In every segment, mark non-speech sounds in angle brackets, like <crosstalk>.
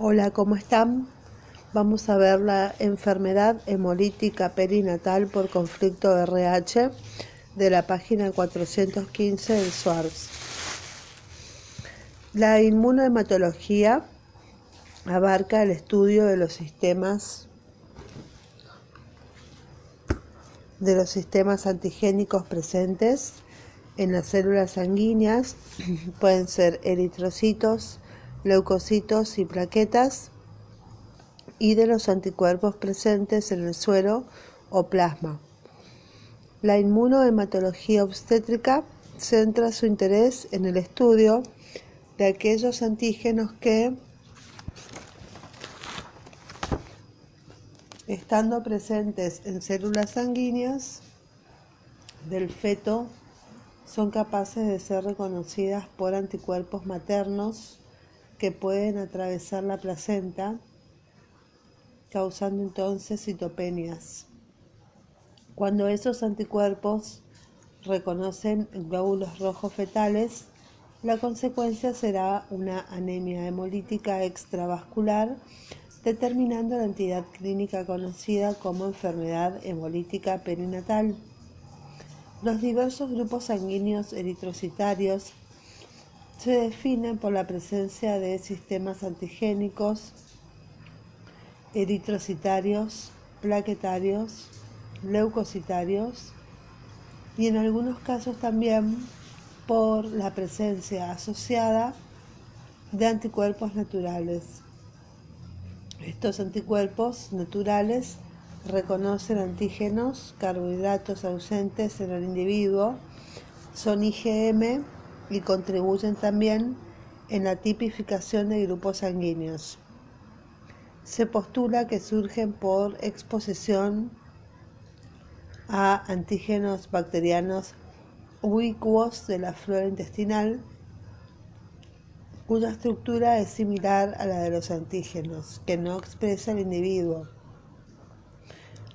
Hola, ¿cómo están? Vamos a ver la enfermedad hemolítica perinatal por conflicto RH de la página 415 del SWARS. La inmunohematología abarca el estudio de los sistemas de los sistemas antigénicos presentes en las células sanguíneas, <clears throat> pueden ser eritrocitos, leucocitos y plaquetas, y de los anticuerpos presentes en el suero o plasma. La inmunohematología obstétrica centra su interés en el estudio de aquellos antígenos que, estando presentes en células sanguíneas del feto, son capaces de ser reconocidas por anticuerpos maternos que pueden atravesar la placenta, causando entonces citopenias. Cuando esos anticuerpos reconocen glóbulos rojos fetales, la consecuencia será una anemia hemolítica extravascular, determinando la entidad clínica conocida como enfermedad hemolítica perinatal. Los diversos grupos sanguíneos eritrocitarios se definen por la presencia de sistemas antigénicos, eritrocitarios, plaquetarios, leucocitarios y en algunos casos también por la presencia asociada de anticuerpos naturales. Estos anticuerpos naturales reconocen antígenos, carbohidratos ausentes en el individuo, son IgM y contribuyen también en la tipificación de grupos sanguíneos. Se postula que surgen por exposición a antígenos bacterianos ubicuos de la flora intestinal, cuya estructura es similar a la de los antígenos, que no expresa el individuo.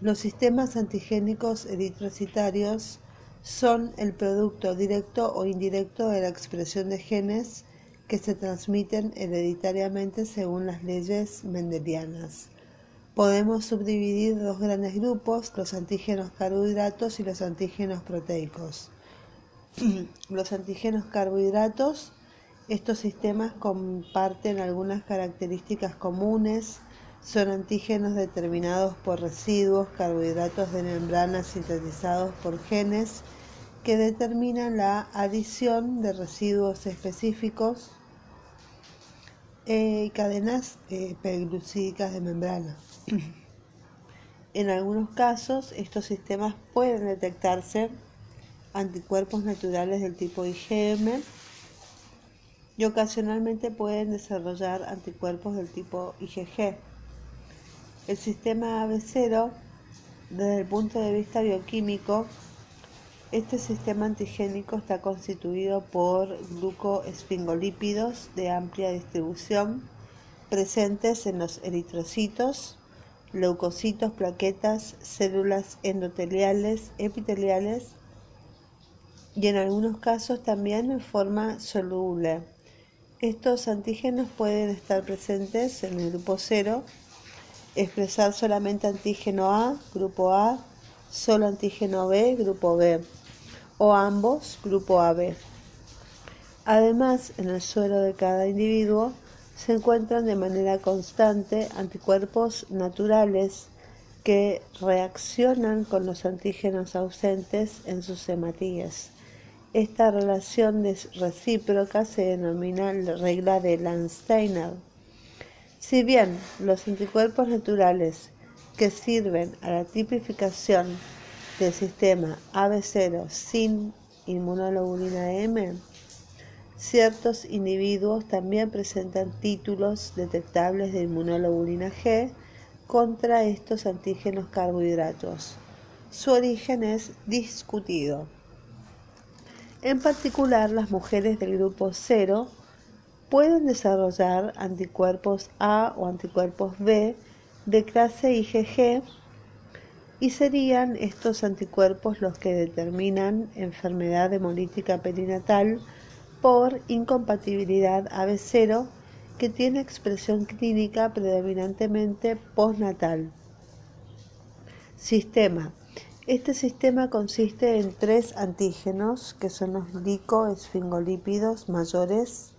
Los sistemas antigénicos eritrocitarios son el producto directo o indirecto de la expresión de genes que se transmiten hereditariamente según las leyes mendelianas. Podemos subdividir dos grandes grupos, los antígenos carbohidratos y los antígenos proteicos. <clears throat> los antígenos carbohidratos, estos sistemas comparten algunas características comunes, son antígenos determinados por residuos, carbohidratos de membrana sintetizados por genes que determinan la adición de residuos específicos y cadenas eh, de membrana. <clears throat> en algunos casos, estos sistemas pueden detectarse anticuerpos naturales del tipo IgM y ocasionalmente pueden desarrollar anticuerpos del tipo IgG. El sistema AB0, desde el punto de vista bioquímico, este sistema antigénico está constituido por glucoesfingolípidos de amplia distribución presentes en los eritrocitos, leucocitos, plaquetas, células endoteliales, epiteliales y en algunos casos también en forma soluble. Estos antígenos pueden estar presentes en el grupo 0 expresar solamente antígeno A, grupo A, solo antígeno B, grupo B, o ambos, grupo AB. Además, en el suelo de cada individuo se encuentran de manera constante anticuerpos naturales que reaccionan con los antígenos ausentes en sus hematías. Esta relación recíproca se denomina regla de Landsteiner. Si bien los anticuerpos naturales que sirven a la tipificación del sistema AB0 sin inmunoglobulina M, ciertos individuos también presentan títulos detectables de inmunoglobulina G contra estos antígenos carbohidratos. Su origen es discutido. En particular, las mujeres del grupo 0 pueden desarrollar anticuerpos A o anticuerpos B de clase IgG y serían estos anticuerpos los que determinan enfermedad hemolítica perinatal por incompatibilidad AB0 que tiene expresión clínica predominantemente postnatal. Sistema. Este sistema consiste en tres antígenos, que son los glicoesfingolípidos mayores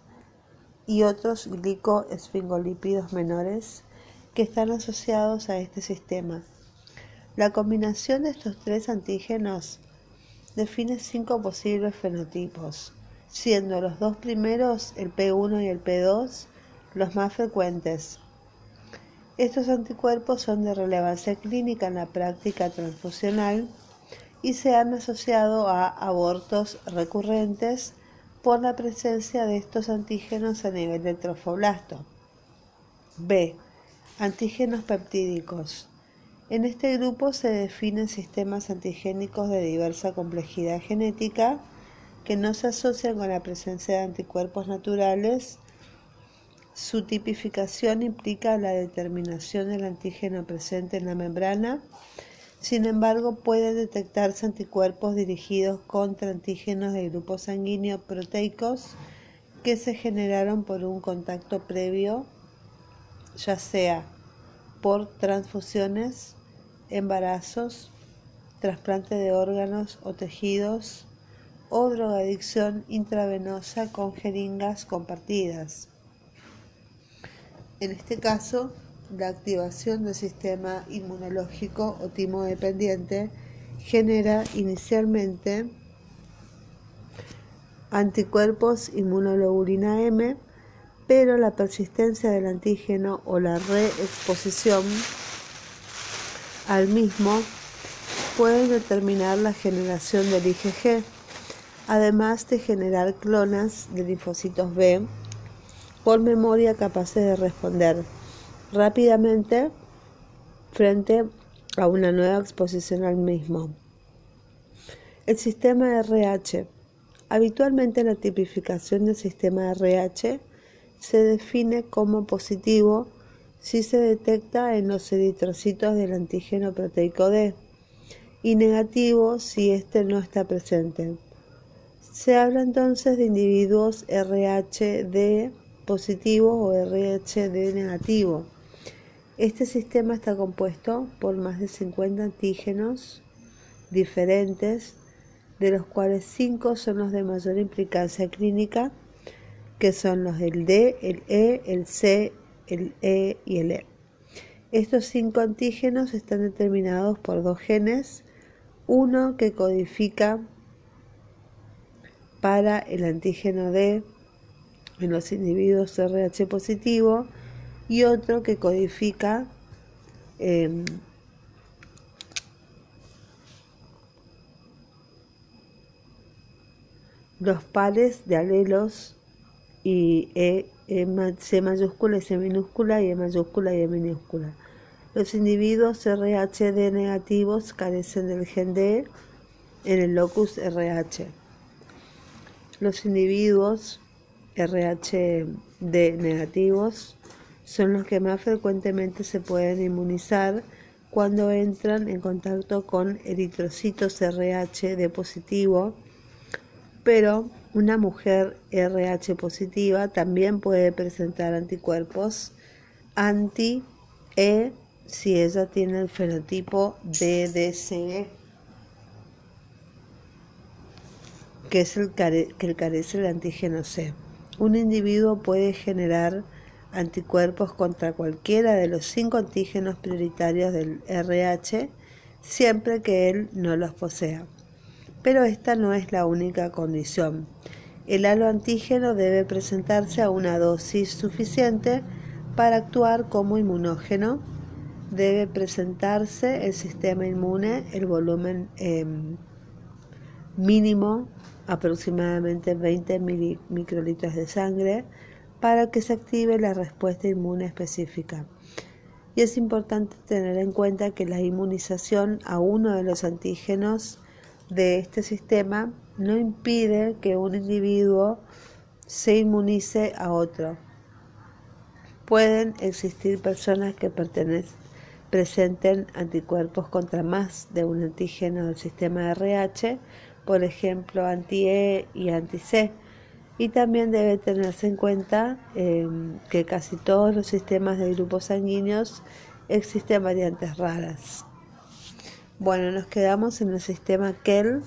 y otros glicoesfingolípidos menores, que están asociados a este sistema. La combinación de estos tres antígenos define cinco posibles fenotipos, siendo los dos primeros, el P1 y el P2, los más frecuentes. Estos anticuerpos son de relevancia clínica en la práctica transfusional y se han asociado a abortos recurrentes por la presencia de estos antígenos a nivel del trofoblasto. B. Antígenos peptídicos. En este grupo se definen sistemas antigénicos de diversa complejidad genética que no se asocian con la presencia de anticuerpos naturales. Su tipificación implica la determinación del antígeno presente en la membrana. Sin embargo, pueden detectarse anticuerpos dirigidos contra antígenos de grupos sanguíneos proteicos que se generaron por un contacto previo, ya sea por transfusiones, embarazos, trasplante de órganos o tejidos o drogadicción intravenosa con jeringas compartidas. En este caso, la activación del sistema inmunológico o timo dependiente genera inicialmente anticuerpos inmunoglobulina M pero la persistencia del antígeno o la reexposición al mismo pueden determinar la generación del IgG, además de generar clonas de linfocitos B por memoria capaces de responder rápidamente frente a una nueva exposición al mismo. El sistema RH. Habitualmente la tipificación del sistema RH se define como positivo si se detecta en los eritrocitos del antígeno proteico D y negativo si éste no está presente. Se habla entonces de individuos RHD positivo o RHD negativo. Este sistema está compuesto por más de 50 antígenos diferentes, de los cuales 5 son los de mayor implicancia clínica que son los del D, el E, el C, el E y el E. Estos cinco antígenos están determinados por dos genes, uno que codifica para el antígeno D en los individuos RH positivo y otro que codifica em, los pares de alelos y e, e, C mayúscula y C minúscula y E mayúscula y E minúscula. Los individuos RHD negativos carecen del gen D en el locus RH. Los individuos RHD negativos son los que más frecuentemente se pueden inmunizar cuando entran en contacto con eritrocitos RH de positivo, pero una mujer RH positiva también puede presentar anticuerpos anti-E si ella tiene el fenotipo DDCE, que es el que carece el antígeno C. Un individuo puede generar anticuerpos contra cualquiera de los cinco antígenos prioritarios del RH siempre que él no los posea pero esta no es la única condición. El halo antígeno debe presentarse a una dosis suficiente para actuar como inmunógeno. Debe presentarse el sistema inmune, el volumen em, mínimo, aproximadamente 20 microlitros de sangre, para que se active la respuesta inmune específica. Y es importante tener en cuenta que la inmunización a uno de los antígenos de este sistema no impide que un individuo se inmunice a otro. Pueden existir personas que presenten anticuerpos contra más de un antígeno del sistema RH, por ejemplo anti-E y anti-C. Y también debe tenerse en cuenta eh, que casi todos los sistemas de grupos sanguíneos existen variantes raras. Bueno, nos quedamos en el sistema KEL,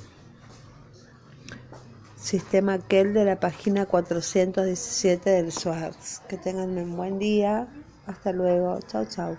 sistema KEL de la página 417 del SWARS. Que tengan un buen día. Hasta luego. Chao, chao.